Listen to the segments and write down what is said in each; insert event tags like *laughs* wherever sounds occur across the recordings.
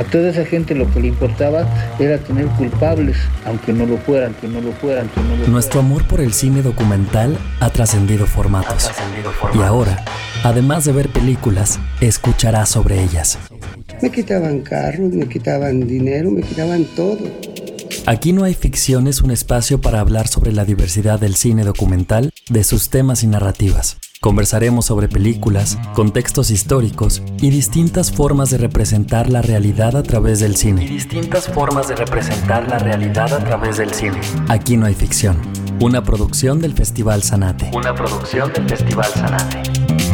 A toda esa gente lo que le importaba era tener culpables, aunque no lo fueran, que no lo fueran, que no lo Nuestro amor por el cine documental ha trascendido formatos. Y ahora, además de ver películas, escuchará sobre ellas. Me quitaban carros, me quitaban dinero, me quitaban todo. Aquí no hay ficción es un espacio para hablar sobre la diversidad del cine documental, de sus temas y narrativas. Conversaremos sobre películas, contextos históricos y distintas formas de representar la realidad a través del cine. Y distintas formas de representar la realidad a través del cine. Aquí no hay ficción. Una producción del Festival Sanate. Una producción del Festival Sanate.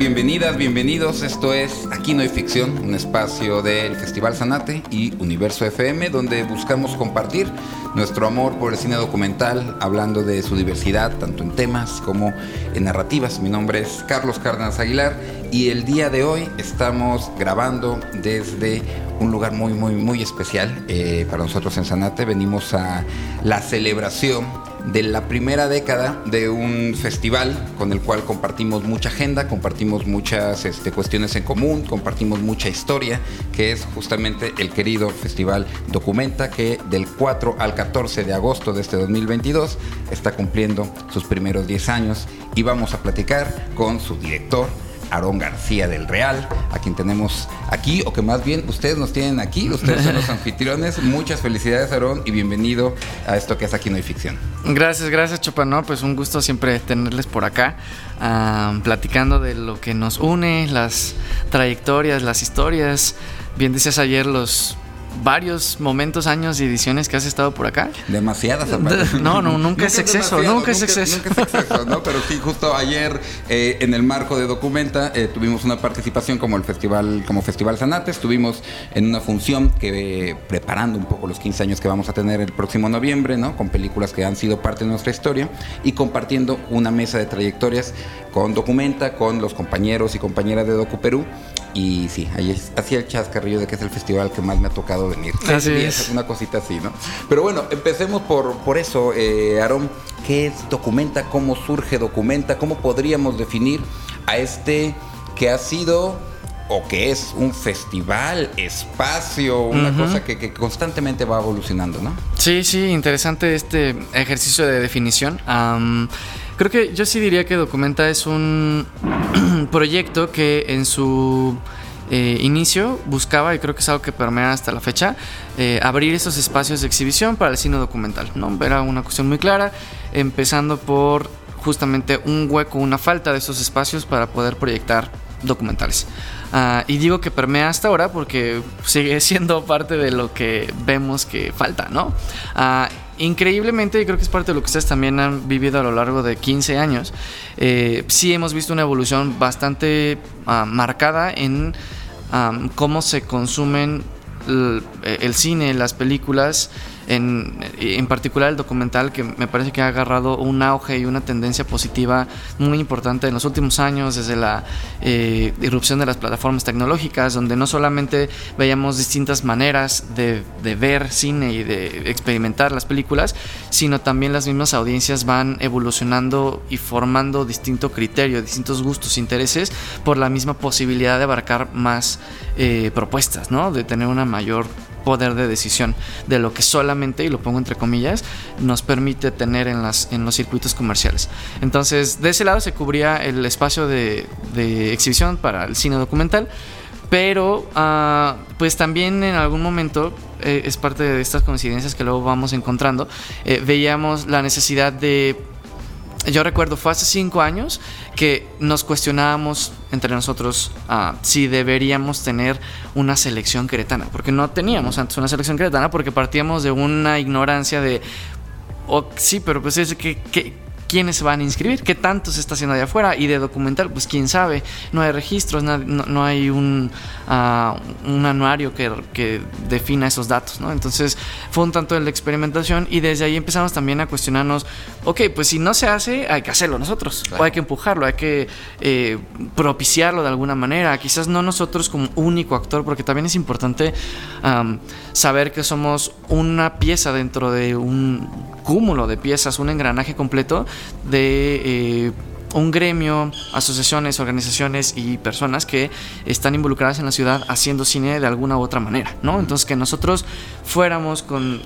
Bienvenidas, bienvenidos. Esto es Aquí no hay ficción, un espacio del Festival Sanate y Universo FM donde buscamos compartir nuestro amor por el cine documental, hablando de su diversidad, tanto en temas como en narrativas. Mi nombre es Carlos Cárdenas Aguilar y el día de hoy estamos grabando desde un lugar muy, muy, muy especial eh, para nosotros en Sanate. Venimos a la celebración de la primera década de un festival con el cual compartimos mucha agenda, compartimos muchas este, cuestiones en común, compartimos mucha historia, que es justamente el querido Festival Documenta, que del 4 al 14 de agosto de este 2022 está cumpliendo sus primeros 10 años y vamos a platicar con su director, Aarón García del Real, a quien tenemos aquí, o que más bien ustedes nos tienen aquí, ustedes son los *laughs* anfitriones. Muchas felicidades, Aarón, y bienvenido a esto que es Aquí No hay ficción. Gracias, gracias, Chopano. Pues un gusto siempre tenerles por acá, platicando de lo que nos une, las trayectorias, las historias. Bien dices ayer los varios momentos, años y ediciones que has estado por acá. Demasiadas, No, no, nunca, es exceso, nunca, es exceso. Nunca es exceso, ¿no? Pero sí, justo ayer eh, en el marco de Documenta eh, tuvimos una participación como el festival, como Festival Sanate, estuvimos en una función que preparando un poco los 15 años que vamos a tener el próximo noviembre, ¿no? Con películas que han sido parte de nuestra historia y compartiendo una mesa de trayectorias con Documenta, con los compañeros y compañeras de Docu Perú y sí, ahí hacía el chascarrillo de que es el festival que más me ha tocado venir. Así es. Una cosita así, ¿no? Pero bueno, empecemos por, por eso, eh, Aarón. ¿Qué es Documenta? ¿Cómo surge Documenta? ¿Cómo podríamos definir a este que ha sido o que es un festival, espacio, una cosa que, constantemente va evolucionando, ¿no? Sí, sí, interesante este ejercicio de definición. Creo que yo sí diría que Documenta es un *clears throat* proyecto que en su eh, inicio buscaba, y creo que es algo que permea hasta la fecha, eh, abrir esos espacios de exhibición para el cine documental. ¿no? Era una cuestión muy clara, empezando por justamente un hueco, una falta de esos espacios para poder proyectar documentales. Ah, y digo que permea hasta ahora porque sigue *laughs* siendo parte de lo que vemos que falta, ¿no? Ah, increíblemente, y creo que es parte de lo que ustedes también han vivido a lo largo de 15 años, eh, sí hemos visto una evolución bastante ah, marcada en cómo se consumen el, cine, las películas en, particular el documental que me parece que ha agarrado un auge y una tendencia positiva muy importante en los últimos años desde la eh, irrupción de las plataformas tecnológicas donde no solamente veíamos distintas maneras de, ver cine y de experimentar las películas sino también las mismas audiencias van evolucionando y formando distinto criterio, distintos gustos, intereses por la misma posibilidad de abarcar más eh, propuestas, ¿no? de tener una mayor poder de decisión de lo que solamente, y lo pongo entre comillas, nos permite tener en, las, en los circuitos comerciales. Entonces, de ese lado se cubría el espacio de, exhibición para el cine documental, pero ah, pues también en algún momento eh, es parte de estas coincidencias que luego vamos encontrando, eh, veíamos la necesidad de yo recuerdo, fue hace cinco años que nos cuestionábamos entre nosotros ah, si deberíamos tener una selección queretana, porque no teníamos antes una selección queretana, porque partíamos de una ignorancia de, oh, sí, pero pues es que, quiénes se van a inscribir, qué tanto se está haciendo allá afuera y de documental, pues quién sabe, no hay registros, no, hay un, ah, un anuario que, que, defina esos datos, ¿no? Entonces fue un tanto de la experimentación y desde ahí empezamos también a cuestionarnos, ok, pues si no se hace, hay que hacerlo nosotros, o hay que empujarlo, hay que eh, propiciarlo de alguna manera, quizás no nosotros como único actor, porque también es importante saber que somos una pieza dentro de un cúmulo de piezas, un engranaje completo de... Eh, un gremio, asociaciones, organizaciones y personas que están involucradas en la ciudad haciendo cine de alguna u otra manera, ¿no? Entonces que nosotros fuéramos con,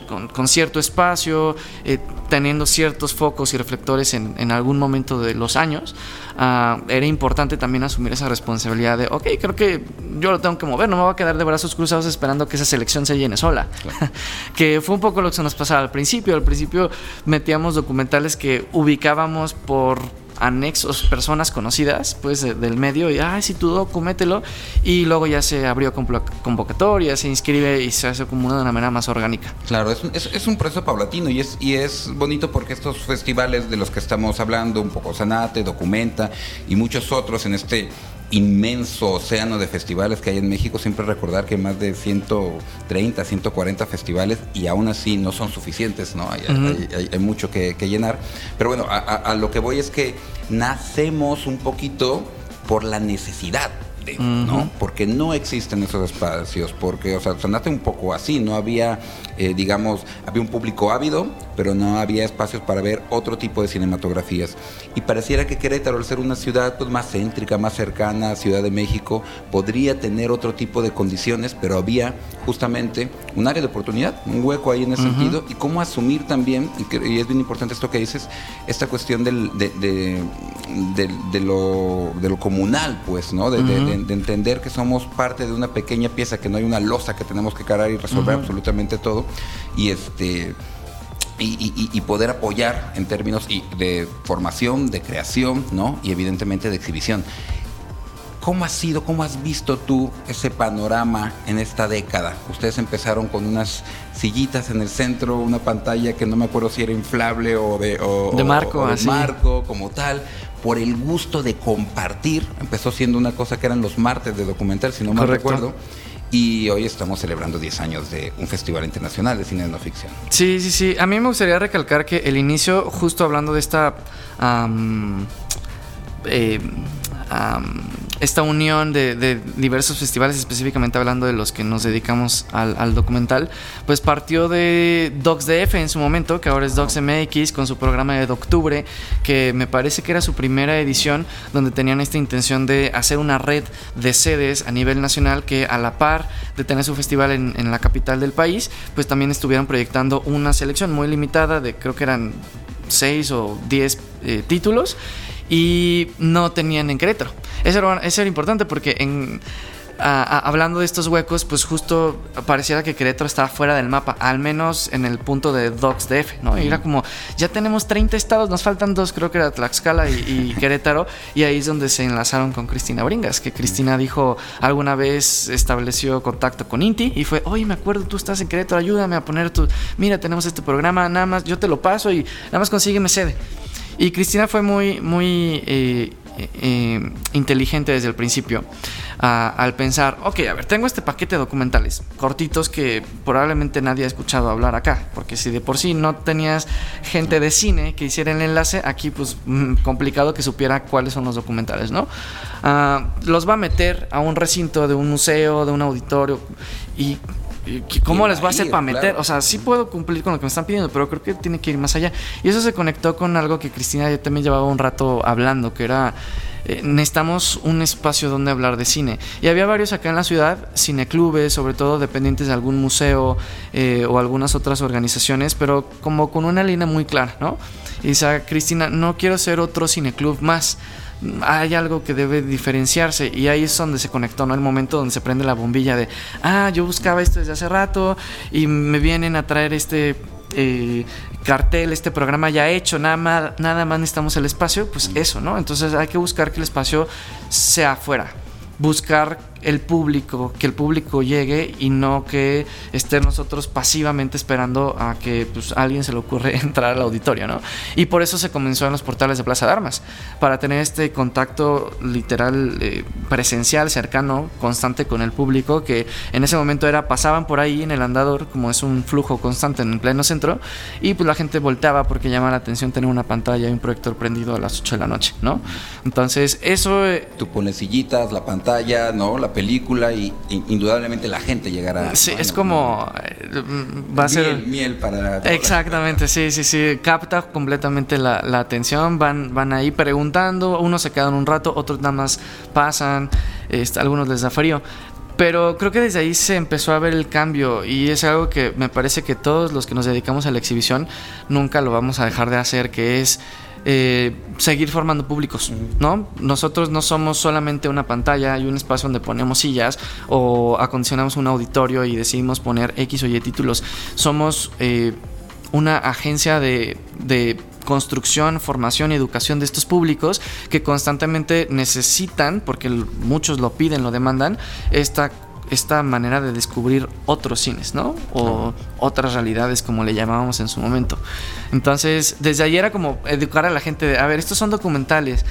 cierto espacio, eh, teniendo ciertos focos y reflectores en, algún momento de los años, ah, era importante también asumir esa responsabilidad de, ok, creo que yo lo tengo que mover, no me voy a quedar de brazos cruzados esperando que esa selección se llene sola. *laughs* que fue un poco lo que se nos pasaba al principio. Al principio metíamos documentales que ubicábamos por anexos, personas conocidas pues del medio y, ay, si tú documételo y luego ya se abrió convocatoria, se inscribe y se hace como de una manera más orgánica. Claro, es, es, es, un proceso paulatino y es, y es bonito porque estos festivales de los que estamos hablando, un poco Sanate, Documenta y muchos otros en este inmenso océano de festivales que hay en México, siempre recordar que hay más de 130, 140 festivales y aún así no son suficientes, ¿no? Hay, hay, mucho que, llenar. Pero bueno, a, lo que voy es que nacemos un poquito por la necesidad. ¿No? Porque no existen esos espacios, porque, o sea, sonaste un poco así, no había, eh, digamos, había un público ávido, pero no había espacios para ver otro tipo de cinematografías. Y pareciera que Querétaro, al ser una ciudad pues, más céntrica, más cercana a Ciudad de México, podría tener otro tipo de condiciones, pero había justamente un área de oportunidad, un hueco ahí en ese sentido, y cómo asumir también, y, es bien importante esto que dices, esta cuestión del, de, de, lo, de lo comunal, pues, ¿no? De, entender que somos parte de una pequeña pieza, que no hay una losa que tenemos que cargar y resolver absolutamente todo. Y este y, poder apoyar en términos de formación, de creación, ¿no? Y evidentemente de exhibición. ¿Cómo ha sido, cómo has visto tú ese panorama en esta década? Ustedes empezaron con unas sillitas en el centro, una pantalla que no me acuerdo si era inflable o de, de marco, de marco como tal, por el gusto de compartir. Empezó siendo una cosa que eran los martes de documental, si no me recuerdo y hoy estamos celebrando 10 años de un festival internacional de cine de no ficción. Sí, sí, sí. A mí me gustaría recalcar que el inicio, justo hablando de esta eh, esta unión de, diversos festivales, específicamente hablando de los que nos dedicamos al, documental, pues partió de DocsDF en su momento, que ahora es DocsMX, con su programa de octubre, que me parece que era su primera edición, donde tenían esta intención de hacer una red de sedes a nivel nacional que a la par de tener su festival en, la capital del país, pues también estuvieron proyectando una selección muy limitada de creo que eran seis o diez eh, títulos y no tenían en Querétaro. Eso era, eso era importante porque en, hablando de estos huecos, pues justo pareciera que Querétaro estaba fuera del mapa, al menos en el punto de DocsDF, ¿no? Y era como, ya tenemos 30 estados, nos faltan dos, creo que era Tlaxcala y, *laughs* Querétaro, y ahí es donde se enlazaron con Cristina Bringas, que Cristina dijo, alguna vez estableció contacto con Inti y fue, oye, me acuerdo, tú estás en Querétaro, ayúdame a poner tu, mira, tenemos este programa, nada más, yo te lo paso y nada más consígueme sede. Y Cristina fue muy, muy eh, eh, inteligente desde el principio al pensar, ok, a ver, tengo este paquete de documentales cortitos que probablemente nadie ha escuchado hablar acá, porque si de por sí no tenías gente de cine que hiciera el enlace, aquí pues mm, complicado que supiera cuáles son los documentales, ¿no? Ah, los va a meter a un recinto de un museo, de un auditorio y ¿Cómo les va a hacer para meter? O sea, sí puedo cumplir con lo que me están pidiendo, pero creo que tiene que ir más allá. Y eso se conectó con algo que Cristina yo también llevaba un rato hablando, que era eh, necesitamos un espacio donde hablar de cine. Y había varios acá en la ciudad, cineclubes, sobre todo dependientes de algún museo eh, o algunas otras organizaciones, pero como con una línea muy clara, ¿no? Y dice, Cristina, no quiero ser otro cineclub más hay algo que debe diferenciarse y ahí es donde se conectó, ¿no? El momento donde se prende la bombilla de, ah, yo buscaba esto desde hace rato y me vienen a traer este eh, cartel, este programa ya hecho, nada más, nada más necesitamos el espacio, pues eso, ¿no? Entonces hay que buscar que el espacio sea afuera, buscar el público, que el público llegue y no que estén nosotros pasivamente esperando a que pues, a alguien se le ocurre *laughs* entrar al auditorio, ¿no? Y por eso se comenzó en los portales de Plaza de Armas, para tener este contacto literal, eh, presencial, cercano, constante con el público, que en ese momento era, pasaban por ahí en el andador, como es un flujo constante en el pleno centro, y pues la gente volteaba porque llama la atención tener una pantalla y un proyector prendido a las 8 de la noche, ¿no? Entonces, eso... Eh, Tú pones sillitas, la pantalla, ¿no? La película y, indudablemente la gente llegará. Sí, es como... Eh, va a ser... Miel para... Exactamente, sí, sí, sí. Capta completamente la, atención, van, van ahí preguntando, unos se quedan un rato, otros nada más pasan, este, algunos les da frío. Pero creo que desde ahí se empezó a ver el cambio y es algo que me parece que todos los que nos dedicamos a la exhibición nunca lo vamos a dejar de hacer, que es eh, seguir formando públicos, ¿no? Nosotros no somos solamente una pantalla y un espacio donde ponemos sillas o acondicionamos un auditorio y decidimos poner X o Y títulos. Somos eh, una agencia de, de construcción, formación y educación de estos públicos que constantemente necesitan, porque muchos lo piden, lo demandan, esta esta manera de descubrir otros cines, ¿no? O otras realidades, como le llamábamos en su momento. Entonces, desde ahí era como educar a la gente de, a ver, estos son documentales,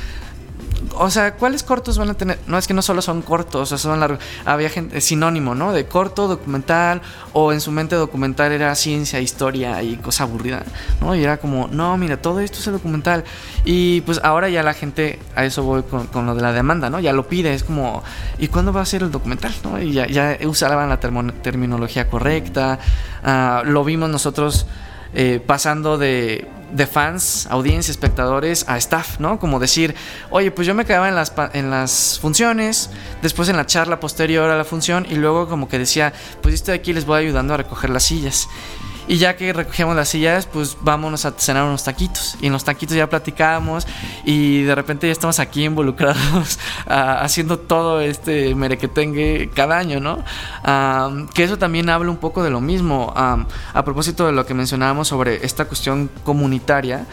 o sea, ¿cuáles cortos van a tener? No es que no solo son cortos, o sea, son largos. Había gente, sinónimo, ¿no? De corto, documental, o en su mente documental era ciencia, historia y cosa aburrida, ¿no? Y era como, no, mira, todo esto es el documental. Y pues ahora ya la gente, a eso voy con, lo de la demanda, ¿no? Ya lo pide, es como, ¿y cuándo va a ser el documental? Y ya, ya usaban la terminología correcta. Ah, lo vimos nosotros eh, pasando de de fans, audiencia, espectadores a staff, ¿no? Como decir, oye, pues yo me quedaba en las, en las funciones, después en la charla posterior a la función y luego como que decía, pues estoy aquí, les voy ayudando a recoger las sillas. Y ya que recogíamos las sillas, pues vámonos a cenar unos taquitos. Y en los taquitos ya platicábamos y de repente ya estamos aquí involucrados *laughs* haciendo todo este merequetengue cada año, ¿no? que eso también habla un poco de lo mismo. a propósito de lo que mencionábamos sobre esta cuestión comunitaria,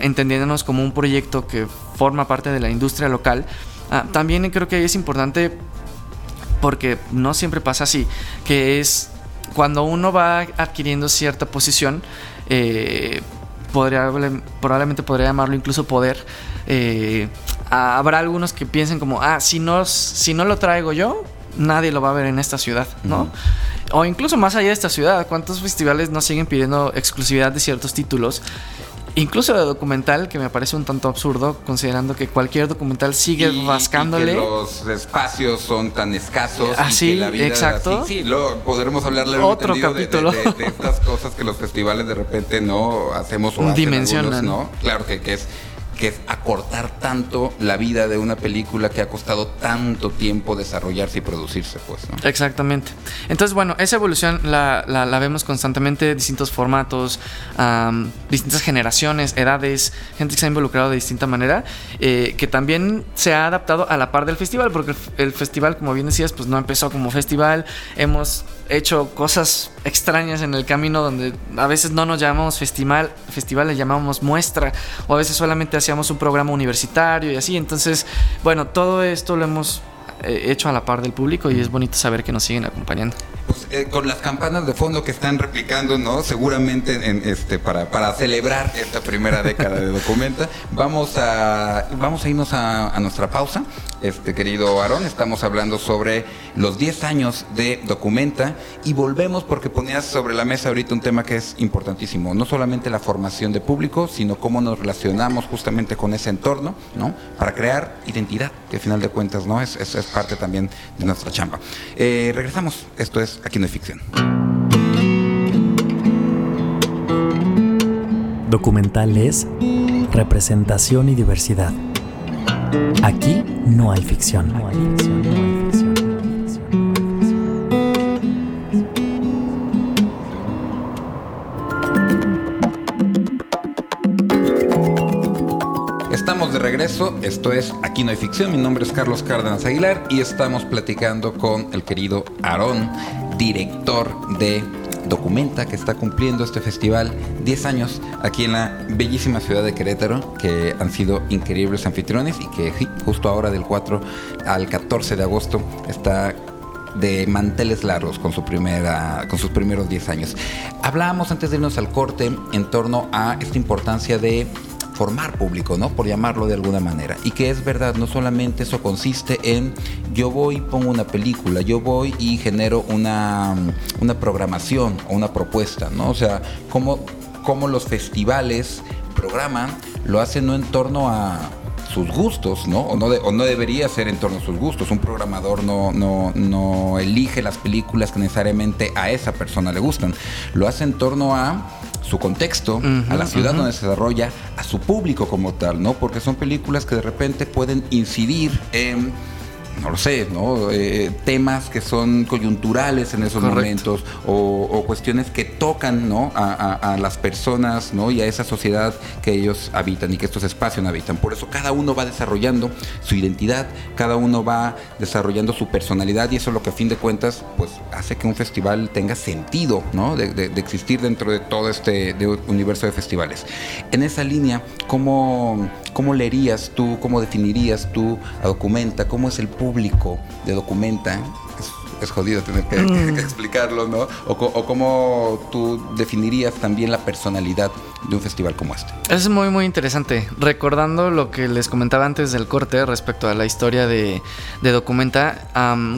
entendiéndonos como un proyecto que forma parte de la industria local, ah, también creo que es importante porque no siempre pasa así, que es cuando uno va adquiriendo cierta posición, eh, podría, probablemente podría llamarlo incluso poder. Eh, habrá algunos que piensen como, ah, si no, si no lo traigo yo, nadie lo va a ver en esta ciudad, ¿no? O incluso más allá de esta ciudad, ¿cuántos festivales no siguen pidiendo exclusividad de ciertos títulos? Incluso de documental, que me parece un tanto absurdo, considerando que cualquier documental sigue rascándole. Y que los espacios son tan escasos. Así, y la vida exacto. sí, lo, podremos hablarle otro capítulo de, estas cosas que los festivales de repente no hacemos o dimensionan, ¿no? Claro que, que es que es acortar tanto la vida de una película que ha costado tanto tiempo desarrollarse y producirse, pues, ¿no? Exactamente. Entonces, bueno, esa evolución la, la, vemos constantemente, distintos formatos, distintas generaciones, edades, gente que se ha involucrado de distinta manera, eh, que también se ha adaptado a la par del festival, porque el festival, como bien decías, pues no empezó como festival, hemos hecho cosas extrañas en el camino donde a veces no nos llamamos festival, festival le llamamos muestra o a veces solamente hacíamos un programa universitario y así. Entonces, bueno, todo esto lo hemos eh, hecho a la par del público y es bonito saber que nos siguen acompañando. Pues, eh, con las campanas de fondo que están replicando, ¿no? Seguramente en, este, para, para celebrar esta primera década de Documenta, *laughs* vamos a, vamos a irnos a, a nuestra pausa este querido Aarón. Estamos hablando sobre los 10 años de Documenta y volvemos porque ponías sobre la mesa ahorita un tema que es importantísimo. No solamente la formación de público, sino cómo nos relacionamos justamente con ese entorno, ¿no? Para crear identidad, que al final de cuentas, ¿no? Es, parte también de nuestra chamba. Eh, regresamos. Esto es Aquí no hay ficción. Documental es representación y diversidad. Aquí no hay ficción. Estamos de regreso, esto es Aquí no hay ficción, mi nombre es Carlos Cárdenas Aguilar y estamos platicando con el querido Aarón, director de Documenta, que está cumpliendo este festival 10 años aquí en la bellísima ciudad de Querétaro, que han sido increíbles anfitriones y que justo ahora del 4 al 14 de agosto está de manteles largos con, su primera, con sus primeros 10 años. Hablábamos antes de irnos al corte en torno a esta importancia de formar público, ¿no? Por llamarlo de alguna manera. Y que es verdad, no solamente eso consiste en yo voy, pongo una película, yo voy y genero una, una programación o una propuesta, ¿no? O sea, cómo, cómo los festivales programan, lo hacen no en torno a sus gustos, ¿no? O no, o no debería ser en torno a sus gustos. Un programador no, no, no elige las películas que necesariamente a esa persona le gustan. Lo hace en torno a su contexto, a la ciudad donde se desarrolla, a su público como tal, ¿no? Porque son películas que de repente pueden incidir en no lo sé, ¿no? Eh, temas que son coyunturales en esos momentos o, cuestiones que tocan ¿no? A, las personas ¿no? y a esa sociedad que ellos habitan y que estos espacios habitan. Por eso cada uno va desarrollando su identidad, cada uno va desarrollando su personalidad y eso es lo que a fin de cuentas pues, hace que un festival tenga sentido ¿no? de, existir dentro de todo este universo de festivales. En esa línea, ¿cómo, ¿cómo leerías tú, cómo definirías tú a Documenta? ¿Cómo es el público? de Documenta, es, jodido tener que, mm. explicarlo, ¿no? O, o, cómo tú definirías también la personalidad de un festival como este. Es muy, muy interesante. Recordando lo que les comentaba antes del corte respecto a la historia de, Documenta,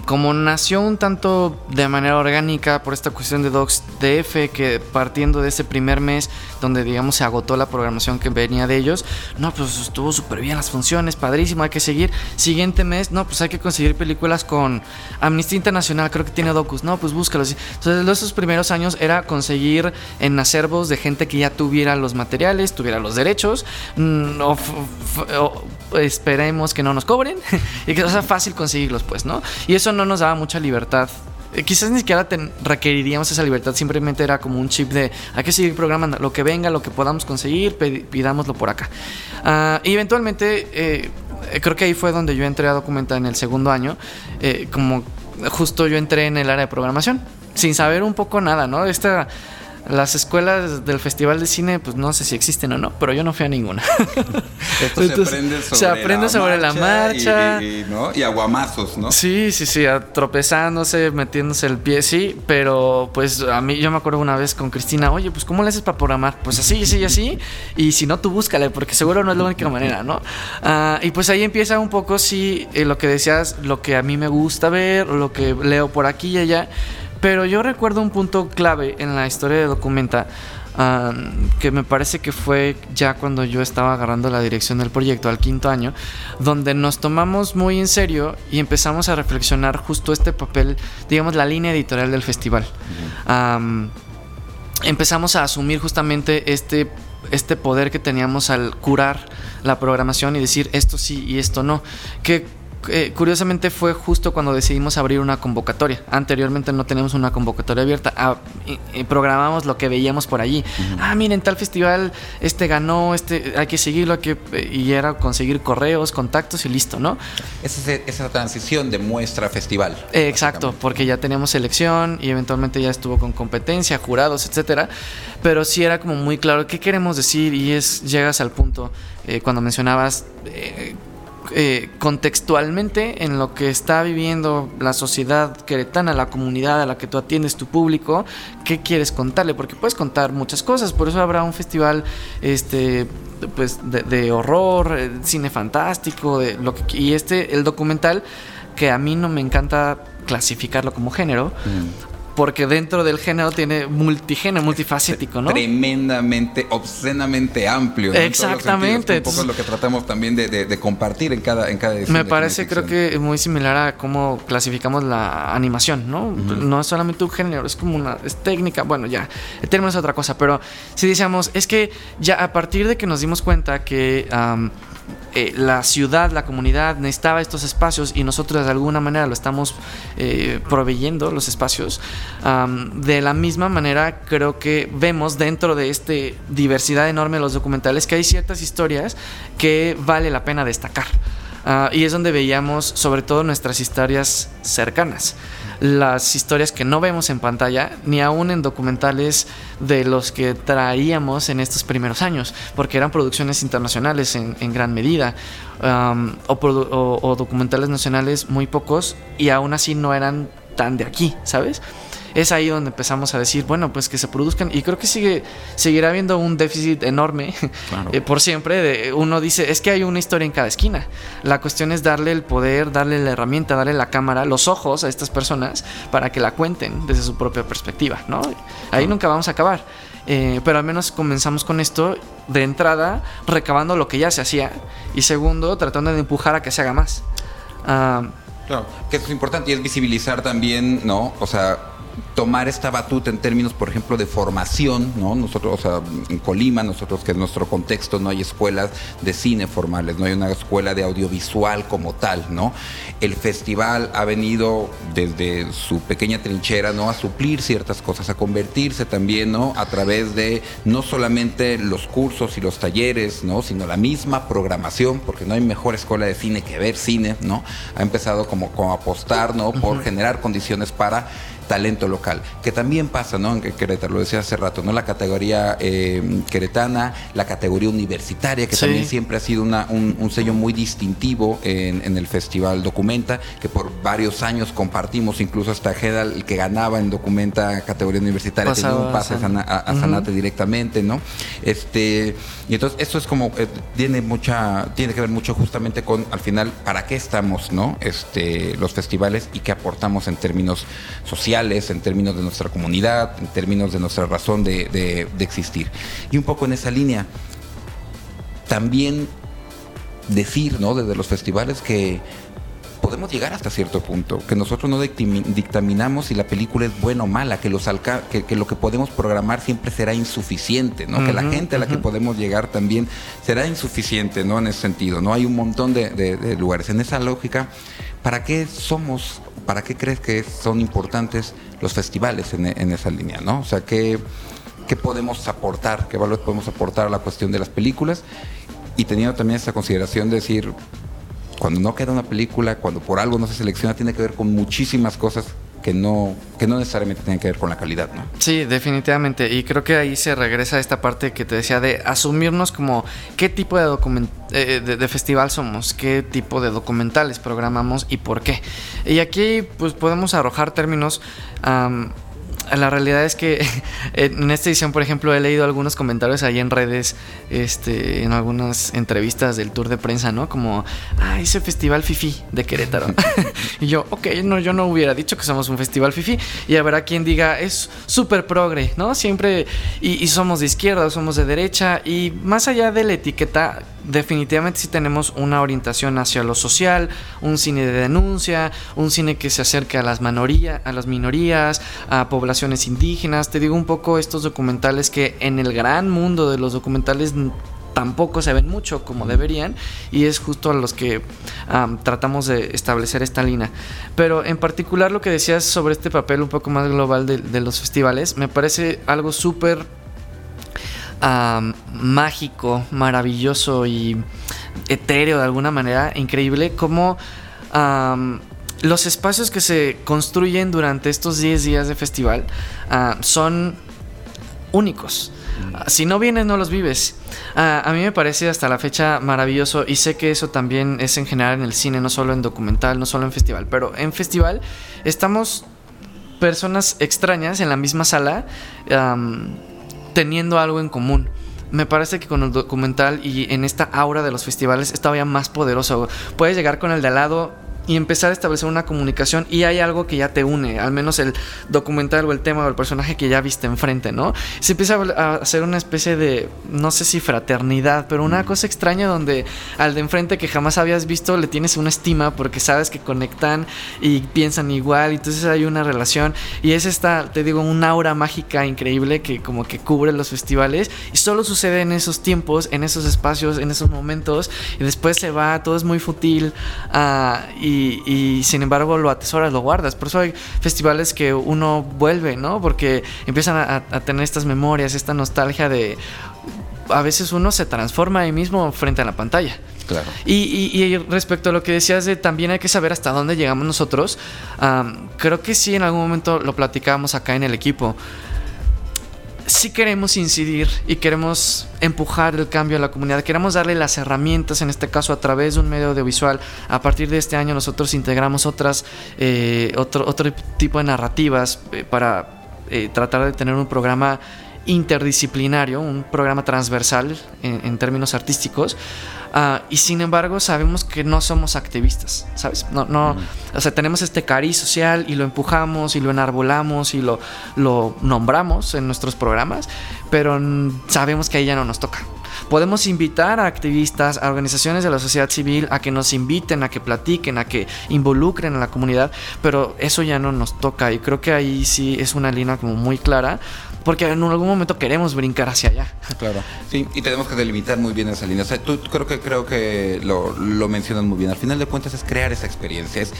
como nació un tanto de manera orgánica por esta cuestión de Docs DF, que partiendo de ese primer mes donde, digamos, se agotó la programación que venía de ellos, no, pues estuvo súper bien las funciones, padrísimo, hay que seguir. Siguiente mes, no, pues hay que conseguir películas con Amnistía Internacional, creo que tiene docus, no, pues búscalos. Entonces, esos primeros años era conseguir en acervos de gente que ya tuviera los materiales, tuviera los derechos, mm, esperemos que no nos cobren *laughs* y que sea fácil conseguirlos, pues, ¿no? Y eso no nos daba mucha libertad eh, quizás ni siquiera requeriríamos esa libertad, simplemente era como un chip de hay que seguir programando lo que venga, lo que podamos conseguir, pidámoslo por acá. Ah, eventualmente, eh, creo que ahí fue donde yo entré a documentar en el segundo año, eh, como justo yo entré en el área de programación, sin saber un poco nada, ¿no? Esta las escuelas del Festival de Cine, pues no sé si existen o no, pero yo no fui a ninguna. *laughs* Esto se aprende sobre, se aprende la, sobre marcha la marcha. Y, ¿no? y, aguamazos, ¿no? Sí, sí, sí, tropezándose, metiéndose el pie, sí, pero pues a mí yo me acuerdo una vez con Cristina, oye, pues ¿cómo le haces para programar? Pues así, así, así, y si no, tú búscale, porque seguro no es la única *laughs* manera, ¿no? Ah, y pues ahí empieza un poco, sí, eh, lo que decías, lo que a mí me gusta ver, lo que leo por aquí y allá. Pero yo recuerdo un punto clave en la historia de Documenta, que me parece que fue ya cuando yo estaba agarrando la dirección del proyecto al quinto año, donde nos tomamos muy en serio y empezamos a reflexionar justo este papel, digamos, la línea editorial del festival. empezamos a asumir justamente este este poder que teníamos al curar la programación y decir esto sí y esto no. Que eh, curiosamente fue justo cuando decidimos abrir una convocatoria. Anteriormente no teníamos una convocatoria abierta. Ah, programamos lo que veíamos por allí. Ah, miren, tal festival, este ganó, este hay que seguirlo, hay que, y era conseguir correos, contactos y listo, ¿no? Esa, esa transición de muestra festival. exacto, porque ya teníamos selección y eventualmente ya estuvo con competencia, jurados, etcétera. Pero sí era como muy claro qué queremos decir y es llegas al punto eh, cuando mencionabas eh, contextualmente en lo que está viviendo la sociedad queretana, la comunidad a la que tú atiendes, tu público, qué quieres contarle, porque puedes contar muchas cosas, por eso habrá un festival este pues de, horror, eh, cine fantástico, de lo que y este el documental que a mí no me encanta clasificarlo como género, porque dentro del género tiene multigénero, multifacético, ¿no? Tremendamente, obscenamente amplio. Exactamente. Un poco es lo que tratamos también de, compartir en cada, en cada edición. Me parece, creo que muy similar a cómo clasificamos la animación, ¿no? No es solamente un género, es como una es técnica. Bueno, ya, el término es otra cosa, pero si decíamos, es que ya a partir de que nos dimos cuenta que eh, la ciudad, la comunidad necesitaba estos espacios y nosotros de alguna manera lo estamos eh, proveyendo, los espacios. de la misma manera, creo que vemos dentro de esta diversidad enorme de los documentales que hay ciertas historias que vale la pena destacar. Ah, y es donde veíamos sobre todo nuestras historias cercanas. Las historias que no vemos en pantalla, ni aún en documentales de los que traíamos en estos primeros años, porque eran producciones internacionales en, gran medida, um, o documentales nacionales muy pocos, y aún así no eran tan de aquí, ¿sabes? Es ahí donde empezamos a decir, bueno, pues que se produzcan. Y creo que sigue, seguirá habiendo un déficit enorme *laughs* eh, por siempre. De, uno dice, es que hay una historia en cada esquina. La cuestión es darle el poder, darle la herramienta, darle la cámara, los ojos a estas personas para que la cuenten desde su propia perspectiva, ¿no? Ahí nunca vamos a acabar. Eh, pero al menos comenzamos con esto de entrada, recabando lo que ya se hacía. Y segundo, tratando de empujar a que se haga más. Ah, claro, que es importante y es visibilizar también, ¿no? O sea, tomar esta batuta en términos, por ejemplo, de formación, ¿no? Nosotros, o sea, en Colima, nosotros que en nuestro contexto no hay escuelas de cine formales, no hay una escuela de audiovisual como tal, ¿no? El festival ha venido desde su pequeña trinchera, ¿no? A suplir ciertas cosas, a convertirse también, ¿no? A través de no solamente los cursos y los talleres, ¿no? Sino la misma programación, porque no hay mejor escuela de cine que ver cine, ¿no? Ha empezado como, como a apostar, ¿no? Por generar condiciones para talento local, que también pasa, ¿no? En Querétaro, lo decía hace rato, ¿no? La categoría eh, queretana, la categoría universitaria, que también siempre ha sido un, sello muy distintivo en, el Festival Documenta, que por varios años compartimos, incluso hasta Gedal, el que ganaba en Documenta categoría universitaria, tenía un pase a, Sanate directamente, ¿no? Este, y entonces esto es como, eh, tiene mucha, tiene que ver mucho justamente con, al final, para qué estamos, ¿no? Este, los festivales y qué aportamos en términos sociales en términos de nuestra comunidad, en términos de nuestra razón de, existir. Y un poco en esa línea, también decir, ¿no? Desde los festivales que podemos llegar hasta cierto punto, que nosotros no dictaminamos si la película es buena o mala, que, los que, lo que podemos programar siempre será insuficiente, ¿no? que la gente a la que podemos llegar también será insuficiente, ¿no? En ese sentido, ¿no? Hay un montón de lugares. En esa lógica, ¿para qué somos ¿para qué crees que son importantes los festivales en, esa línea? ¿no? O sea, ¿qué, ¿qué, podemos aportar? ¿Qué valor podemos aportar a la cuestión de las películas? Y teniendo también esa consideración de decir, cuando no queda una película, cuando por algo no se selecciona, tiene que ver con muchísimas cosas que no, que no necesariamente tienen que ver con la calidad, ¿no? Sí, definitivamente. Y creo que ahí se regresa a esta parte que te decía de asumirnos como qué tipo de, eh, de, festival somos, qué tipo de documentales programamos y por qué. Y aquí pues podemos arrojar términos la realidad es que *laughs* en esta edición, por ejemplo, he leído algunos comentarios ahí en redes, este, en algunas entrevistas del tour de prensa, ¿no? Como, ah, ese festival Fifi de Querétaro. *laughs* y yo, ok, no, yo no hubiera dicho que somos un festival Fifi. Y habrá quien diga, es súper progre, ¿no? Siempre, y, somos de izquierda, somos de derecha, y más allá de la etiqueta, definitivamente sí tenemos una orientación hacia lo social, un cine de denuncia, un cine que se acerca a las, minoría, a las minorías, indígenas. Te digo un poco estos documentales que en el gran mundo de los documentales tampoco se ven mucho como deberían y es justo a los que tratamos de establecer esta línea. Pero en particular lo que decías sobre este papel un poco más global de los festivales me parece algo súper mágico, maravilloso y etéreo de alguna manera, increíble, como los espacios que se construyen durante estos 10 días de festival ah, son únicos. Ah, si no vienes, no los vives. Ah, a mí me parece hasta la fecha maravilloso y sé que eso también es en general en el cine, no solo en documental, no solo en festival, pero en festival estamos personas extrañas en la misma sala teniendo algo en común. Me parece que con el documental y en esta aura de los festivales está todavía más poderoso. Puedes llegar con el de al lado y empezar a establecer una comunicación y hay algo que ya te une, al menos el documental o el tema o el personaje que ya viste enfrente, ¿no? Se empieza a hacer una especie de, no sé si fraternidad, pero una cosa extraña donde al de enfrente que jamás habías visto le tienes una estima porque sabes que conectan y piensan igual, y entonces hay una relación y es esta, te digo, un aura mágica increíble que como que cubre los festivales y solo sucede en esos tiempos, en esos espacios, en esos momentos y después se va, todo es muy fútil uh, y y, sin embargo lo atesoras, lo guardas. Por eso hay festivales que uno vuelve, ¿no? Porque empiezan a, tener estas memorias, esta nostalgia de... A veces uno se transforma ahí mismo frente a la pantalla. Claro. Y, respecto a lo que decías de también hay que saber hasta dónde llegamos nosotros, creo que sí en algún momento lo platicábamos acá en el equipo sí queremos incidir y queremos empujar el cambio a la comunidad, queremos darle las herramientas, en este caso a través de un medio audiovisual. A partir de este año nosotros integramos otras, eh, otro, otro tipo de narrativas eh, para eh, tratar de tener un programa interdisciplinario, un programa transversal en términos artísticos, Ah, y sin embargo sabemos que no somos activistas, ¿sabes? No, no, o sea, tenemos este cariz social y lo empujamos y lo enarbolamos y lo, lo nombramos en nuestros programas, pero sabemos que ahí ya no nos toca. Podemos invitar a activistas, a organizaciones de la sociedad civil a que nos inviten, a que platiquen, a que involucren a la comunidad, pero eso ya no nos toca y creo que ahí sí es una línea como muy clara porque en algún momento queremos brincar hacia allá. Claro, sí, y tenemos que delimitar muy bien esa línea. O sea, tú creo que, creo que lo, lo mencionas muy bien. Al final de cuentas es crear esa experiencia, es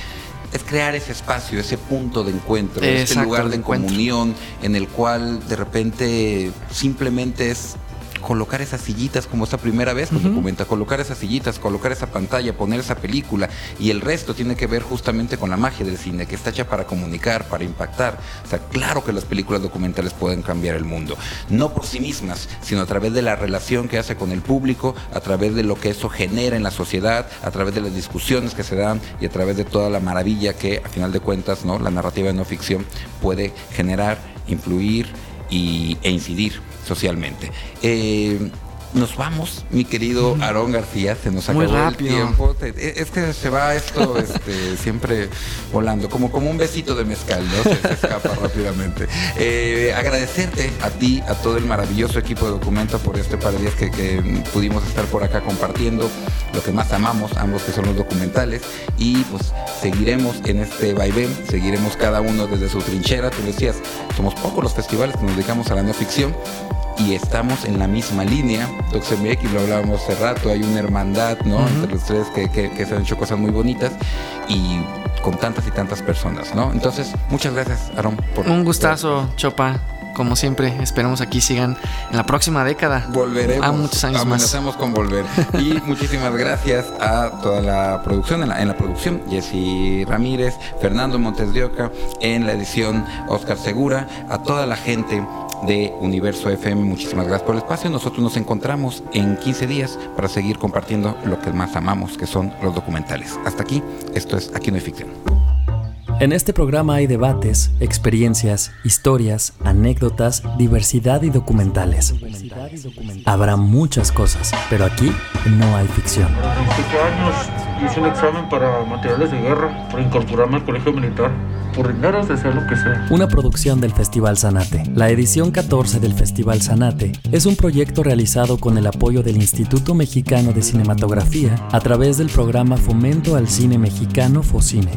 es crear ese espacio, ese punto de encuentro, ese lugar de comunión en el cual de repente simplemente es colocar esas sillitas como esta primera vez nos documenta, colocar esas sillitas, colocar esa pantalla, poner esa película y el resto tiene que ver justamente con la magia del cine, que está hecha para comunicar, para impactar. O sea, claro que las películas documentales pueden cambiar el mundo, no por sí mismas, sino a través de la relación que hace con el público, a través de lo que eso genera en la sociedad, a través de las discusiones que se dan y a través de toda la maravilla que a final de cuentas, ¿no? La narrativa de no ficción puede generar, influir y, e incidir socialmente. Eh, nos vamos, mi querido Aarón García, se nos acabó el tiempo. E, es que se va esto *laughs* este, siempre volando, como, como un besito de mezcal, ¿no? Se, escapa *laughs* rápidamente. Eh, agradecerte a ti, a todo el maravilloso equipo de Documento por este par de días que, pudimos estar por acá compartiendo lo que más amamos, ambos que son los documentales, y pues seguiremos en este vaivén, seguiremos cada uno desde su trinchera. Tú decías, somos pocos los festivales que nos dedicamos a la no ficción y estamos en la misma línea. MX lo hablábamos hace rato, hay una hermandad, ¿no? Entre los tres que, que, se han hecho cosas muy bonitas y con tantas y tantas personas, ¿no? Entonces, muchas gracias, Aaron. Por, Un gustazo, Chopa como siempre, esperemos aquí sigan en la próxima década. Volveremos. A muchos años amenazamos con volver. Y *laughs* muchísimas gracias a toda la producción, en la, en la producción, Jessy Ramírez, Fernando Montes de Oca, en la edición Oscar Segura, a toda la gente de Universo FM. Muchísimas gracias por el espacio. Nosotros nos encontramos en 15 días para seguir compartiendo lo que más amamos, que son los documentales. Hasta aquí, esto es Aquí no hay ficción. En este programa hay debates, experiencias, historias, anécdotas, diversidad y documentales. Habrá muchas cosas, pero aquí no hay ficción. A 25 años hice un examen para materiales de guerra para incorporarme al colegio militar. Una producción del Festival Sanate. La edición 14 del Festival Sanate es un proyecto realizado con el apoyo del Instituto Mexicano de Cinematografía a través del programa Fomento al Cine Mexicano FOCINE.